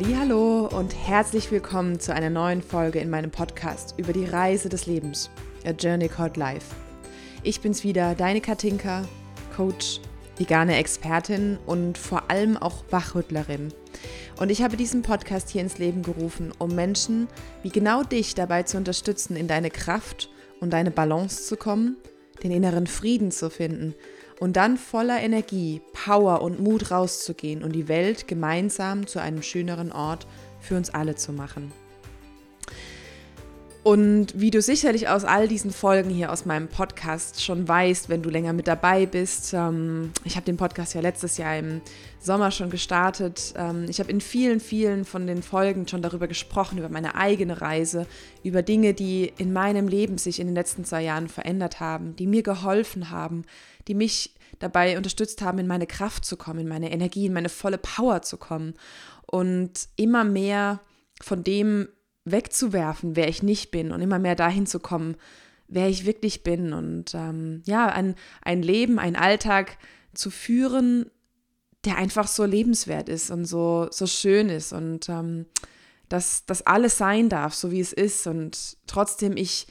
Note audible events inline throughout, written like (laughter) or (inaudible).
Hallo und herzlich willkommen zu einer neuen Folge in meinem Podcast über die Reise des Lebens, A Journey Called Life. Ich bin's wieder, deine Katinka, Coach, vegane Expertin und vor allem auch Wachrüttlerin. Und ich habe diesen Podcast hier ins Leben gerufen, um Menschen wie genau dich dabei zu unterstützen, in deine Kraft und deine Balance zu kommen, den inneren Frieden zu finden und dann voller Energie, Power und Mut rauszugehen und die Welt gemeinsam zu einem schöneren Ort für uns alle zu machen. Und wie du sicherlich aus all diesen Folgen hier aus meinem Podcast schon weißt, wenn du länger mit dabei bist, ähm, ich habe den Podcast ja letztes Jahr im Sommer schon gestartet. Ähm, ich habe in vielen, vielen von den Folgen schon darüber gesprochen, über meine eigene Reise, über Dinge, die in meinem Leben sich in den letzten zwei Jahren verändert haben, die mir geholfen haben, die mich dabei unterstützt haben, in meine Kraft zu kommen, in meine Energie, in meine volle Power zu kommen und immer mehr von dem wegzuwerfen, wer ich nicht bin und immer mehr dahin zu kommen, wer ich wirklich bin und ähm, ja, ein, ein Leben, ein Alltag zu führen, der einfach so lebenswert ist und so, so schön ist und ähm, dass das alles sein darf, so wie es ist und trotzdem ich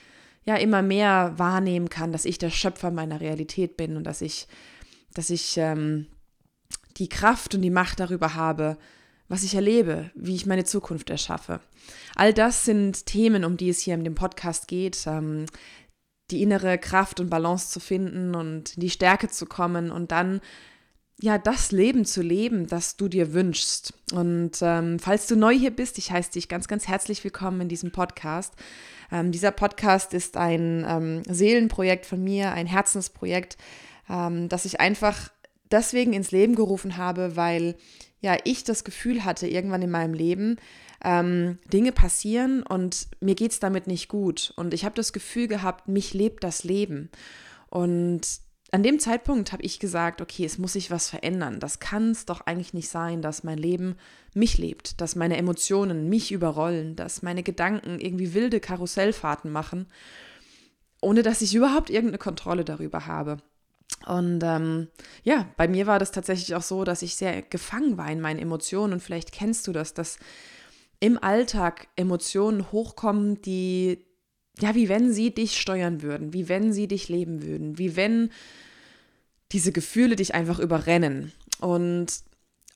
ja immer mehr wahrnehmen kann, dass ich der Schöpfer meiner Realität bin und dass ich, dass ich ähm, die Kraft und die Macht darüber habe, was ich erlebe, wie ich meine Zukunft erschaffe. All das sind Themen, um die es hier in dem Podcast geht. Ähm, die innere Kraft und Balance zu finden und in die Stärke zu kommen und dann ja das Leben zu leben, das du dir wünschst. Und ähm, falls du neu hier bist, ich heiße dich ganz, ganz herzlich willkommen in diesem Podcast. Ähm, dieser Podcast ist ein ähm, Seelenprojekt von mir, ein Herzensprojekt, ähm, das ich einfach deswegen ins Leben gerufen habe, weil ja ich das Gefühl hatte, irgendwann in meinem Leben, ähm, Dinge passieren und mir geht es damit nicht gut. Und ich habe das Gefühl gehabt, mich lebt das Leben. Und an dem Zeitpunkt habe ich gesagt, okay, es muss sich was verändern. Das kann es doch eigentlich nicht sein, dass mein Leben mich lebt, dass meine Emotionen mich überrollen, dass meine Gedanken irgendwie wilde Karussellfahrten machen, ohne dass ich überhaupt irgendeine Kontrolle darüber habe. Und ähm, ja, bei mir war das tatsächlich auch so, dass ich sehr gefangen war in meinen Emotionen. Und vielleicht kennst du das, dass im Alltag Emotionen hochkommen, die, ja, wie wenn sie dich steuern würden, wie wenn sie dich leben würden, wie wenn diese Gefühle dich einfach überrennen. Und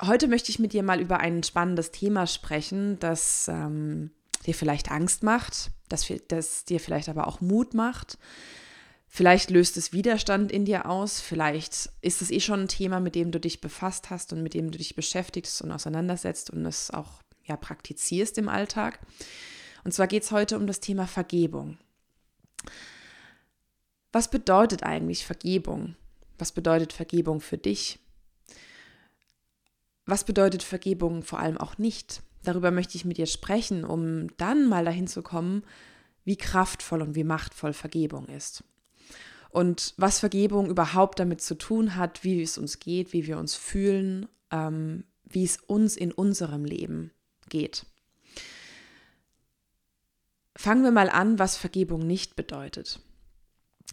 heute möchte ich mit dir mal über ein spannendes Thema sprechen, das ähm, dir vielleicht Angst macht, das, das dir vielleicht aber auch Mut macht, Vielleicht löst es Widerstand in dir aus, vielleicht ist es eh schon ein Thema, mit dem du dich befasst hast und mit dem du dich beschäftigst und auseinandersetzt und es auch ja, praktizierst im Alltag. Und zwar geht es heute um das Thema Vergebung. Was bedeutet eigentlich Vergebung? Was bedeutet Vergebung für dich? Was bedeutet Vergebung vor allem auch nicht? Darüber möchte ich mit dir sprechen, um dann mal dahin zu kommen, wie kraftvoll und wie machtvoll Vergebung ist und was Vergebung überhaupt damit zu tun hat, wie es uns geht, wie wir uns fühlen, ähm, wie es uns in unserem Leben geht. Fangen wir mal an, was Vergebung nicht bedeutet.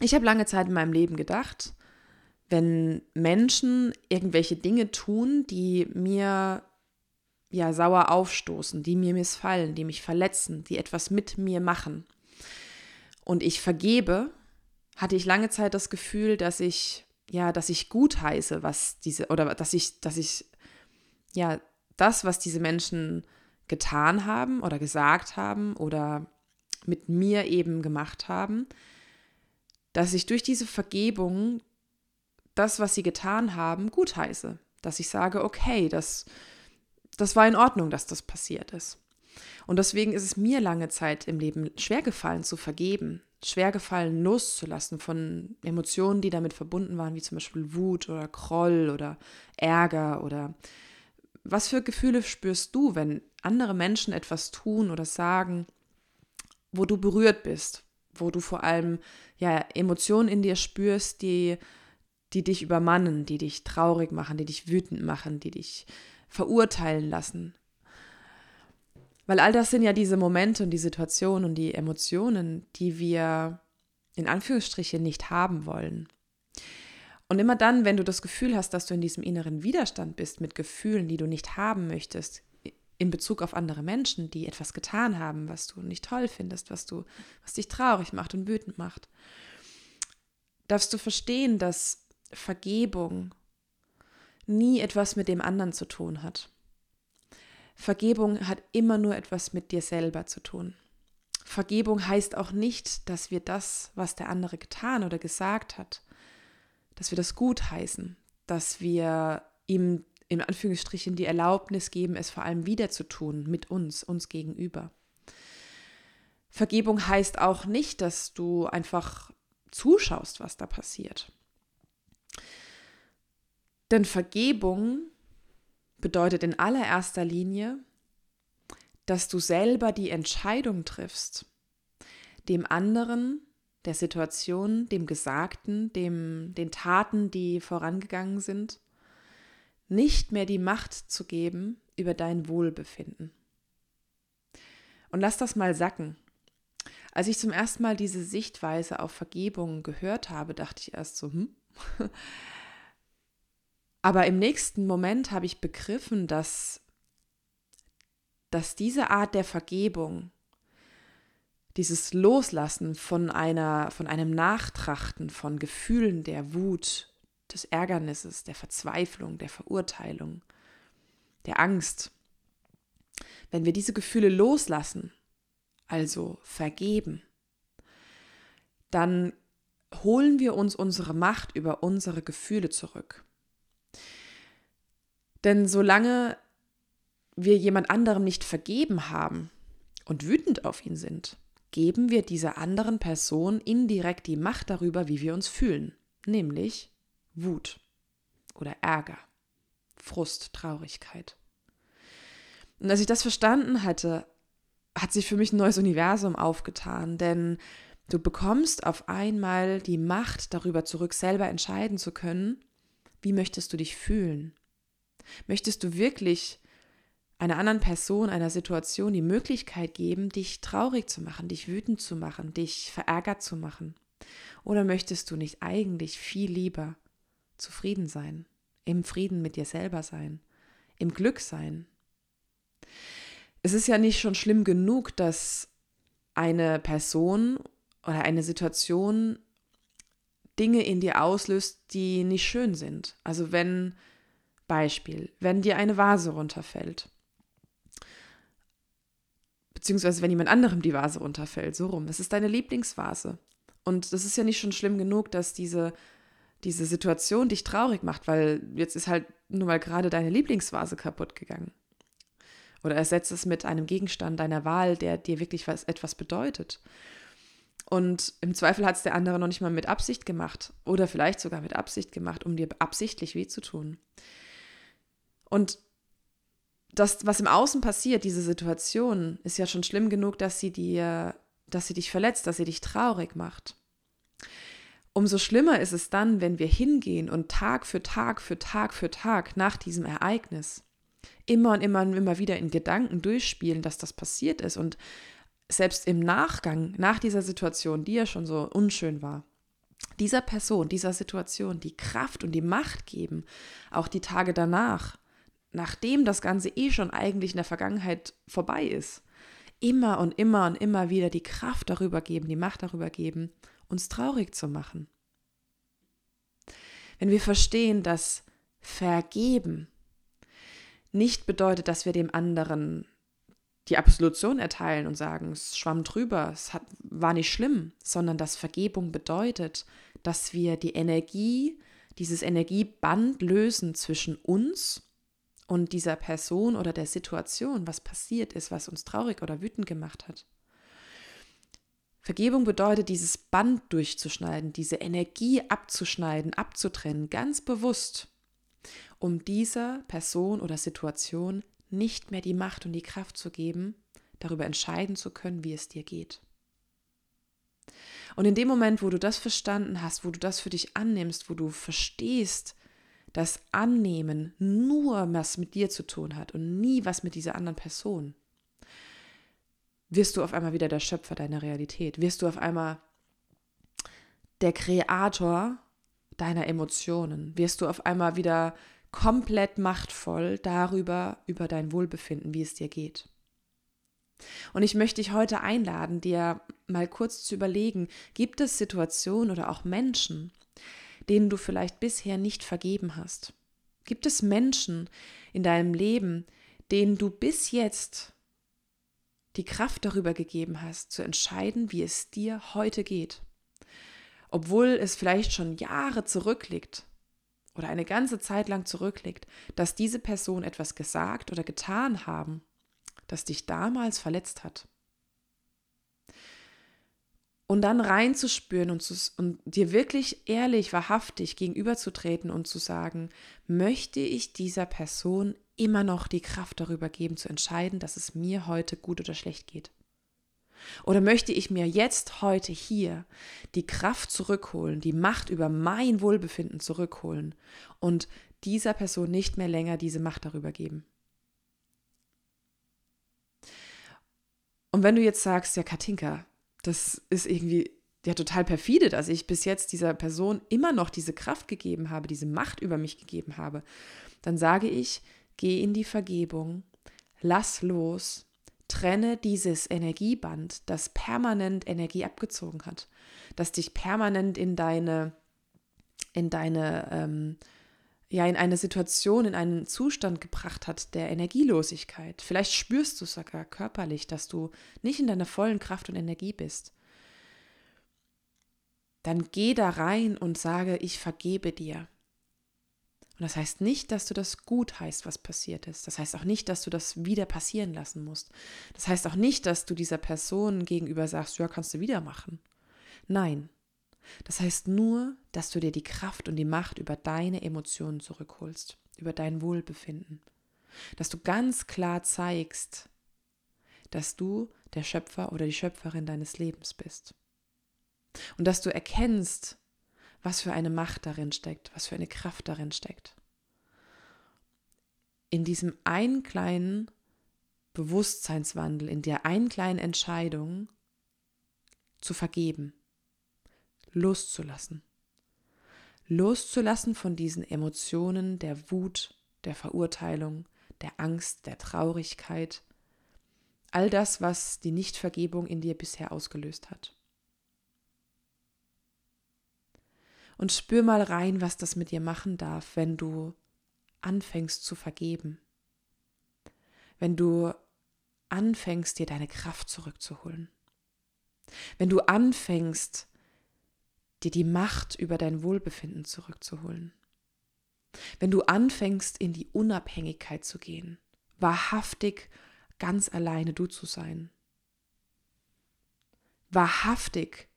Ich habe lange Zeit in meinem Leben gedacht, wenn Menschen irgendwelche Dinge tun, die mir ja sauer aufstoßen, die mir missfallen, die mich verletzen, die etwas mit mir machen und ich vergebe, hatte ich lange Zeit das Gefühl, dass ich, ja, dass ich gut heiße, was diese, oder dass ich, dass ich, ja, das, was diese Menschen getan haben oder gesagt haben oder mit mir eben gemacht haben, dass ich durch diese Vergebung das, was sie getan haben, gut heiße. Dass ich sage, okay, das, das war in Ordnung, dass das passiert ist. Und deswegen ist es mir lange Zeit im Leben schwer gefallen zu vergeben, schwer gefallen loszulassen von Emotionen, die damit verbunden waren, wie zum Beispiel Wut oder Groll oder Ärger oder was für Gefühle spürst du, wenn andere Menschen etwas tun oder sagen, wo du berührt bist, wo du vor allem ja Emotionen in dir spürst, die die dich übermannen, die dich traurig machen, die dich wütend machen, die dich verurteilen lassen, weil all das sind ja diese Momente und die Situationen und die Emotionen, die wir in Anführungsstrichen nicht haben wollen. Und immer dann, wenn du das Gefühl hast, dass du in diesem inneren Widerstand bist mit Gefühlen, die du nicht haben möchtest, in Bezug auf andere Menschen, die etwas getan haben, was du nicht toll findest, was du, was dich traurig macht und wütend macht, darfst du verstehen, dass Vergebung nie etwas mit dem anderen zu tun hat. Vergebung hat immer nur etwas mit dir selber zu tun. Vergebung heißt auch nicht, dass wir das, was der andere getan oder gesagt hat, dass wir das gut heißen, dass wir ihm in Anführungsstrichen die Erlaubnis geben, es vor allem wieder zu tun mit uns, uns gegenüber. Vergebung heißt auch nicht, dass du einfach zuschaust, was da passiert. Denn Vergebung bedeutet in allererster Linie, dass du selber die Entscheidung triffst, dem anderen, der Situation, dem Gesagten, dem, den Taten, die vorangegangen sind, nicht mehr die Macht zu geben über dein Wohlbefinden. Und lass das mal sacken. Als ich zum ersten Mal diese Sichtweise auf Vergebung gehört habe, dachte ich erst so, hm? (laughs) Aber im nächsten Moment habe ich begriffen, dass, dass diese Art der Vergebung, dieses Loslassen von einer, von einem Nachtrachten von Gefühlen der Wut, des Ärgernisses, der Verzweiflung, der Verurteilung, der Angst. Wenn wir diese Gefühle loslassen, also vergeben, dann holen wir uns unsere Macht über unsere Gefühle zurück. Denn solange wir jemand anderem nicht vergeben haben und wütend auf ihn sind, geben wir dieser anderen Person indirekt die Macht darüber, wie wir uns fühlen, nämlich Wut oder Ärger, Frust, Traurigkeit. Und als ich das verstanden hatte, hat sich für mich ein neues Universum aufgetan, denn du bekommst auf einmal die Macht darüber zurück, selber entscheiden zu können, wie möchtest du dich fühlen? Möchtest du wirklich einer anderen Person, einer Situation die Möglichkeit geben, dich traurig zu machen, dich wütend zu machen, dich verärgert zu machen? Oder möchtest du nicht eigentlich viel lieber zufrieden sein, im Frieden mit dir selber sein, im Glück sein. Es ist ja nicht schon schlimm genug, dass eine Person oder eine Situation Dinge in dir auslöst, die nicht schön sind. Also wenn, Beispiel, wenn dir eine Vase runterfällt, beziehungsweise wenn jemand anderem die Vase runterfällt, so rum, das ist deine Lieblingsvase. Und das ist ja nicht schon schlimm genug, dass diese diese Situation dich traurig macht, weil jetzt ist halt nur mal gerade deine Lieblingsvase kaputt gegangen. Oder ersetze es mit einem Gegenstand deiner Wahl, der dir wirklich was, etwas bedeutet. Und im Zweifel hat es der andere noch nicht mal mit Absicht gemacht oder vielleicht sogar mit Absicht gemacht, um dir absichtlich weh zu tun. Und das, was im Außen passiert, diese Situation, ist ja schon schlimm genug, dass sie dir, dass sie dich verletzt, dass sie dich traurig macht. Umso schlimmer ist es dann, wenn wir hingehen und Tag für Tag für Tag für Tag nach diesem Ereignis immer und immer und immer wieder in Gedanken durchspielen, dass das passiert ist. Und selbst im Nachgang, nach dieser Situation, die ja schon so unschön war, dieser Person, dieser Situation die Kraft und die Macht geben, auch die Tage danach, nachdem das Ganze eh schon eigentlich in der Vergangenheit vorbei ist, immer und immer und immer wieder die Kraft darüber geben, die Macht darüber geben, uns traurig zu machen. Wenn wir verstehen, dass Vergeben nicht bedeutet, dass wir dem anderen die Absolution erteilen und sagen, es schwamm drüber, es hat, war nicht schlimm, sondern dass Vergebung bedeutet, dass wir die Energie, dieses Energieband lösen zwischen uns und dieser Person oder der Situation, was passiert ist, was uns traurig oder wütend gemacht hat. Vergebung bedeutet, dieses Band durchzuschneiden, diese Energie abzuschneiden, abzutrennen, ganz bewusst, um dieser Person oder Situation nicht mehr die Macht und die Kraft zu geben, darüber entscheiden zu können, wie es dir geht. Und in dem Moment, wo du das verstanden hast, wo du das für dich annimmst, wo du verstehst, dass Annehmen nur was mit dir zu tun hat und nie was mit dieser anderen Person, wirst du auf einmal wieder der Schöpfer deiner Realität, wirst du auf einmal der Kreator deiner Emotionen, wirst du auf einmal wieder komplett machtvoll darüber, über dein Wohlbefinden, wie es dir geht. Und ich möchte dich heute einladen, dir mal kurz zu überlegen, gibt es Situationen oder auch Menschen, denen du vielleicht bisher nicht vergeben hast? Gibt es Menschen in deinem Leben, denen du bis jetzt die Kraft darüber gegeben hast, zu entscheiden, wie es dir heute geht? Obwohl es vielleicht schon Jahre zurückliegt oder eine ganze Zeit lang zurückliegt, dass diese Person etwas gesagt oder getan haben, das dich damals verletzt hat. Und dann reinzuspüren und, zu, und dir wirklich ehrlich, wahrhaftig gegenüberzutreten und zu sagen, möchte ich dieser Person immer noch die Kraft darüber geben, zu entscheiden, dass es mir heute gut oder schlecht geht? Oder möchte ich mir jetzt, heute, hier die Kraft zurückholen, die Macht über mein Wohlbefinden zurückholen und dieser Person nicht mehr länger diese Macht darüber geben? Und wenn du jetzt sagst, ja, Katinka, das ist irgendwie ja total perfide, dass ich bis jetzt dieser Person immer noch diese Kraft gegeben habe, diese Macht über mich gegeben habe, dann sage ich, geh in die Vergebung, lass los, trenne dieses Energieband, das permanent Energie abgezogen hat, das dich permanent in deine, in deine ähm, ja in eine Situation, in einen Zustand gebracht hat der Energielosigkeit. Vielleicht spürst du sogar körperlich, dass du nicht in deiner vollen Kraft und Energie bist. Dann geh da rein und sage, ich vergebe dir. Und das heißt nicht, dass du das gut heißt, was passiert ist. Das heißt auch nicht, dass du das wieder passieren lassen musst. Das heißt auch nicht, dass du dieser Person gegenüber sagst, ja, kannst du wieder machen. Nein, das heißt nur, dass du dir die Kraft und die Macht über deine Emotionen zurückholst, über dein Wohlbefinden. Dass du ganz klar zeigst, dass du der Schöpfer oder die Schöpferin deines Lebens bist. Und dass du erkennst, was für eine Macht darin steckt, was für eine Kraft darin steckt. In diesem einen kleinen Bewusstseinswandel, in der einen kleinen Entscheidung zu vergeben, loszulassen. Loszulassen von diesen Emotionen der Wut, der Verurteilung, der Angst, der Traurigkeit, all das, was die Nichtvergebung in dir bisher ausgelöst hat. Und spür mal rein, was das mit dir machen darf, wenn du anfängst zu vergeben. Wenn du anfängst, dir deine Kraft zurückzuholen. Wenn du anfängst, dir die Macht über dein Wohlbefinden zurückzuholen. Wenn du anfängst, in die Unabhängigkeit zu gehen, wahrhaftig ganz alleine du zu sein. Wahrhaftig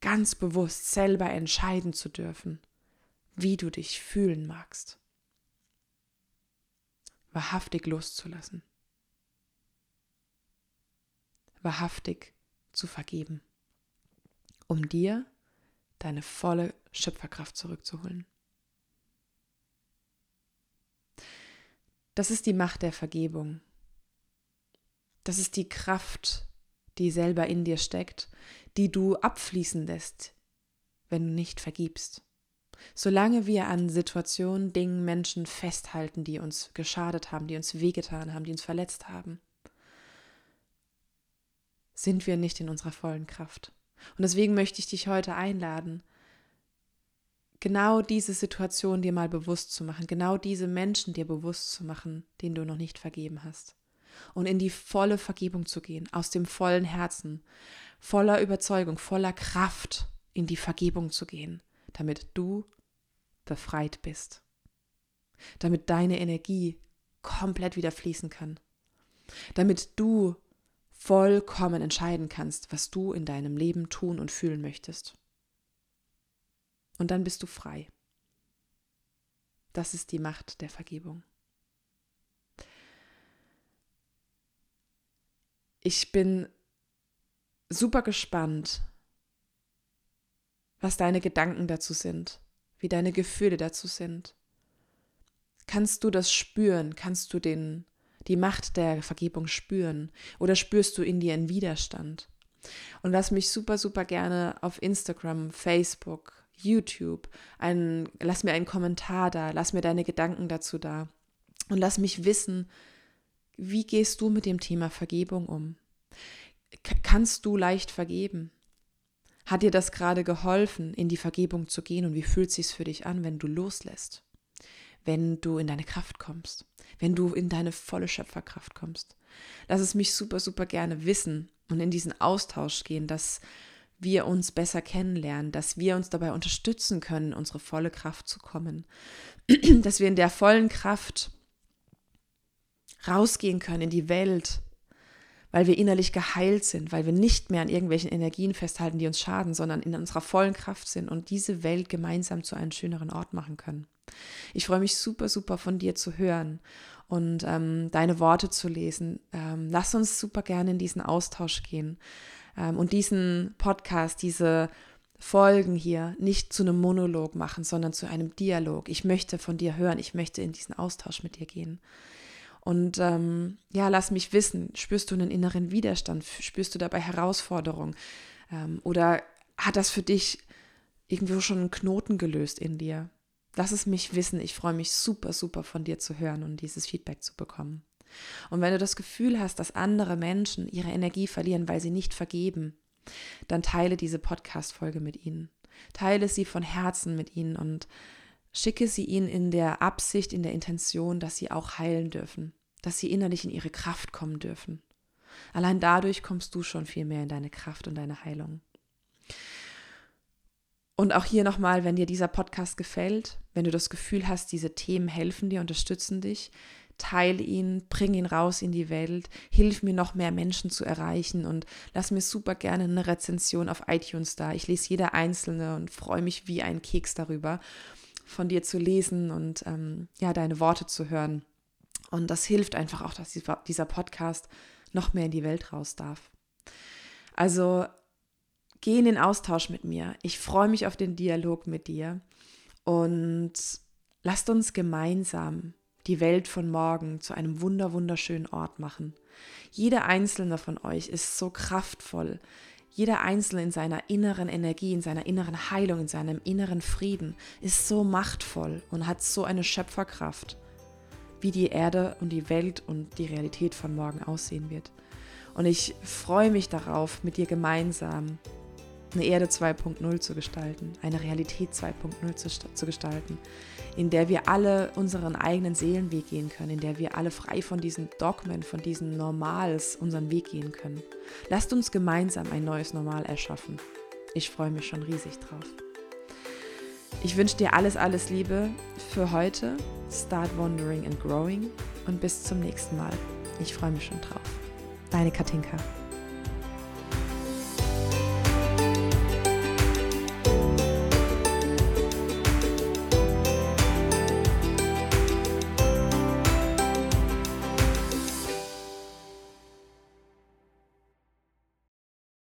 ganz bewusst selber entscheiden zu dürfen, wie du dich fühlen magst. Wahrhaftig loszulassen. Wahrhaftig zu vergeben, um dir deine volle Schöpferkraft zurückzuholen. Das ist die Macht der Vergebung. Das ist die Kraft, die selber in dir steckt, die du abfließen lässt, wenn du nicht vergibst. Solange wir an Situationen, Dingen, Menschen festhalten, die uns geschadet haben, die uns wehgetan haben, die uns verletzt haben, sind wir nicht in unserer vollen Kraft. Und deswegen möchte ich dich heute einladen, genau diese Situation dir mal bewusst zu machen, genau diese Menschen dir bewusst zu machen, denen du noch nicht vergeben hast. Und in die volle Vergebung zu gehen, aus dem vollen Herzen, voller Überzeugung, voller Kraft in die Vergebung zu gehen, damit du befreit bist, damit deine Energie komplett wieder fließen kann, damit du vollkommen entscheiden kannst, was du in deinem Leben tun und fühlen möchtest. Und dann bist du frei. Das ist die Macht der Vergebung. Ich bin super gespannt, was deine Gedanken dazu sind, wie deine Gefühle dazu sind. Kannst du das spüren? Kannst du den die Macht der Vergebung spüren? Oder spürst du in dir einen Widerstand? Und lass mich super, super gerne auf Instagram, Facebook, YouTube, ein, lass mir einen Kommentar da, lass mir deine Gedanken dazu da und lass mich wissen, wie gehst du mit dem Thema Vergebung um? Kannst du leicht vergeben? Hat dir das gerade geholfen, in die Vergebung zu gehen und wie fühlt es sich für dich an, wenn du loslässt? Wenn du in deine Kraft kommst, wenn du in deine volle Schöpferkraft kommst. Lass es mich super, super gerne wissen und in diesen Austausch gehen, dass wir uns besser kennenlernen, dass wir uns dabei unterstützen können, unsere volle Kraft zu kommen, (clears throat) dass wir in der vollen Kraft rausgehen können in die Welt, weil wir innerlich geheilt sind, weil wir nicht mehr an irgendwelchen Energien festhalten, die uns schaden, sondern in unserer vollen Kraft sind und diese Welt gemeinsam zu einem schöneren Ort machen können. Ich freue mich super, super von dir zu hören und ähm, deine Worte zu lesen. Ähm, lass uns super gerne in diesen Austausch gehen ähm, und diesen Podcast, diese Folgen hier nicht zu einem Monolog machen, sondern zu einem Dialog. Ich möchte von dir hören, ich möchte in diesen Austausch mit dir gehen. Und ähm, ja, lass mich wissen, spürst du einen inneren Widerstand? Spürst du dabei Herausforderung? Ähm, oder hat das für dich irgendwo schon einen Knoten gelöst in dir? Lass es mich wissen. Ich freue mich super, super von dir zu hören und dieses Feedback zu bekommen. Und wenn du das Gefühl hast, dass andere Menschen ihre Energie verlieren, weil sie nicht vergeben, dann teile diese Podcast-Folge mit ihnen. Teile sie von Herzen mit ihnen und schicke sie ihnen in der Absicht, in der Intention, dass sie auch heilen dürfen, dass sie innerlich in ihre Kraft kommen dürfen. Allein dadurch kommst du schon viel mehr in deine Kraft und deine Heilung. Und auch hier nochmal, wenn dir dieser Podcast gefällt, wenn du das Gefühl hast, diese Themen helfen dir, unterstützen dich, teile ihn, bring ihn raus in die Welt, hilf mir noch mehr Menschen zu erreichen und lass mir super gerne eine Rezension auf iTunes da. Ich lese jede einzelne und freue mich wie ein Keks darüber von dir zu lesen und ähm, ja, deine Worte zu hören. Und das hilft einfach auch, dass dieser Podcast noch mehr in die Welt raus darf. Also geh in den Austausch mit mir. Ich freue mich auf den Dialog mit dir und lasst uns gemeinsam die Welt von morgen zu einem wunder wunderschönen Ort machen. Jeder einzelne von euch ist so kraftvoll, jeder Einzelne in seiner inneren Energie, in seiner inneren Heilung, in seinem inneren Frieden ist so machtvoll und hat so eine Schöpferkraft, wie die Erde und die Welt und die Realität von morgen aussehen wird. Und ich freue mich darauf, mit dir gemeinsam eine Erde 2.0 zu gestalten, eine Realität 2.0 zu, zu, gestalten, in der wir alle unseren eigenen Seelenweg gehen können, in der wir alle frei von diesen Dogmen, von diesen Normals unseren Weg gehen können. Lasst uns gemeinsam ein neues Normal erschaffen. Ich freue mich schon riesig drauf. Ich wünsche dir alles, alles Liebe für heute. Start wandering and growing und bis zum nächsten Mal. Ich freue mich schon drauf. Deine Katinka.